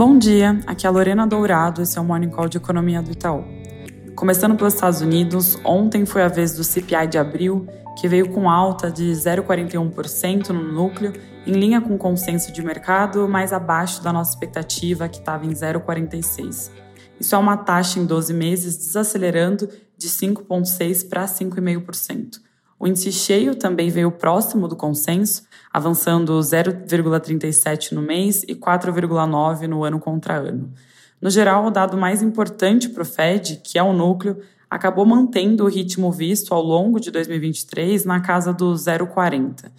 Bom dia, aqui é a Lorena Dourado, esse é o Morning Call de Economia do Itaú. Começando pelos Estados Unidos, ontem foi a vez do CPI de abril, que veio com alta de 0,41% no núcleo, em linha com o consenso de mercado, mas abaixo da nossa expectativa, que estava em 0,46%. Isso é uma taxa em 12 meses desacelerando de 5,6% para 5,5%. O índice cheio também veio próximo do consenso, avançando 0,37 no mês e 4,9 no ano contra ano. No geral, o dado mais importante para o Fed, que é o núcleo, acabou mantendo o ritmo visto ao longo de 2023 na casa do 0,40.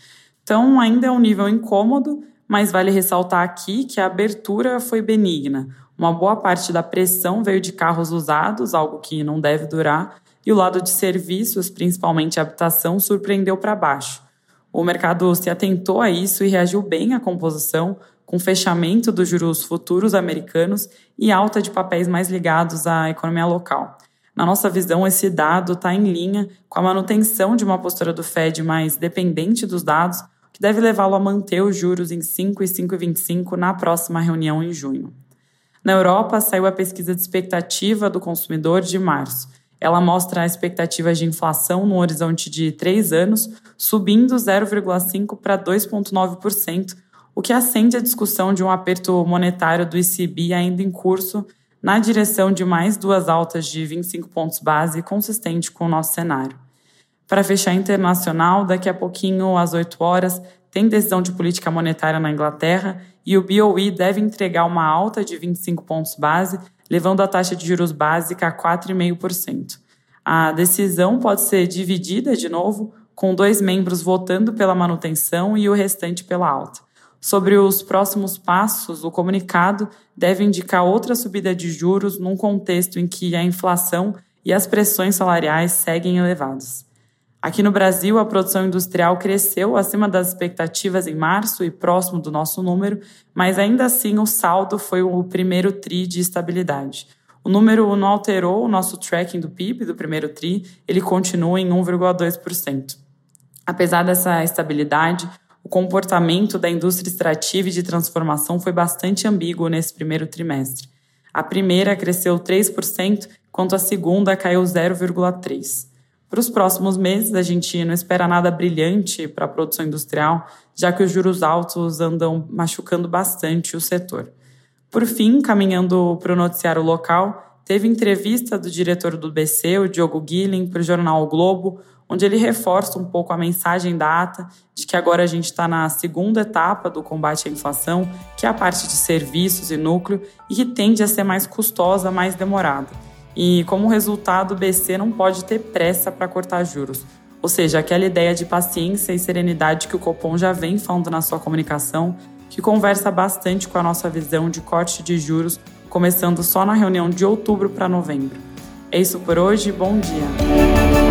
Então, ainda é um nível incômodo, mas vale ressaltar aqui que a abertura foi benigna. Uma boa parte da pressão veio de carros usados, algo que não deve durar, e o lado de serviços, principalmente habitação, surpreendeu para baixo. O mercado se atentou a isso e reagiu bem à composição, com fechamento dos juros futuros americanos e alta de papéis mais ligados à economia local. Na nossa visão, esse dado está em linha com a manutenção de uma postura do Fed mais dependente dos dados, que deve levá-lo a manter os juros em 5 e 5,25 na próxima reunião em junho. Na Europa, saiu a pesquisa de expectativa do consumidor de março ela mostra a expectativa de inflação no horizonte de três anos subindo 0,5% para 2,9%, o que acende a discussão de um aperto monetário do ECB ainda em curso na direção de mais duas altas de 25 pontos base, consistente com o nosso cenário. Para fechar internacional, daqui a pouquinho, às 8 horas, tem decisão de política monetária na Inglaterra e o BOE deve entregar uma alta de 25 pontos base, levando a taxa de juros básica a 4,5%. A decisão pode ser dividida de novo, com dois membros votando pela manutenção e o restante pela alta. Sobre os próximos passos, o comunicado deve indicar outra subida de juros num contexto em que a inflação e as pressões salariais seguem elevadas. Aqui no Brasil, a produção industrial cresceu acima das expectativas em março e próximo do nosso número, mas ainda assim o saldo foi o primeiro TRI de estabilidade. O número não alterou o nosso tracking do PIB do primeiro TRI, ele continua em 1,2%. Apesar dessa estabilidade, o comportamento da indústria extrativa e de transformação foi bastante ambíguo nesse primeiro trimestre. A primeira cresceu 3%, enquanto a segunda caiu 0,3%. Para os próximos meses, a gente não espera nada brilhante para a produção industrial, já que os juros altos andam machucando bastante o setor. Por fim, caminhando para o noticiário local, teve entrevista do diretor do BC, o Diogo Guilhem, para o jornal o Globo, onde ele reforça um pouco a mensagem da ata de que agora a gente está na segunda etapa do combate à inflação, que é a parte de serviços e núcleo, e que tende a ser mais custosa, mais demorada. E, como resultado, o BC não pode ter pressa para cortar juros. Ou seja, aquela ideia de paciência e serenidade que o Copom já vem falando na sua comunicação, que conversa bastante com a nossa visão de corte de juros, começando só na reunião de outubro para novembro. É isso por hoje, bom dia!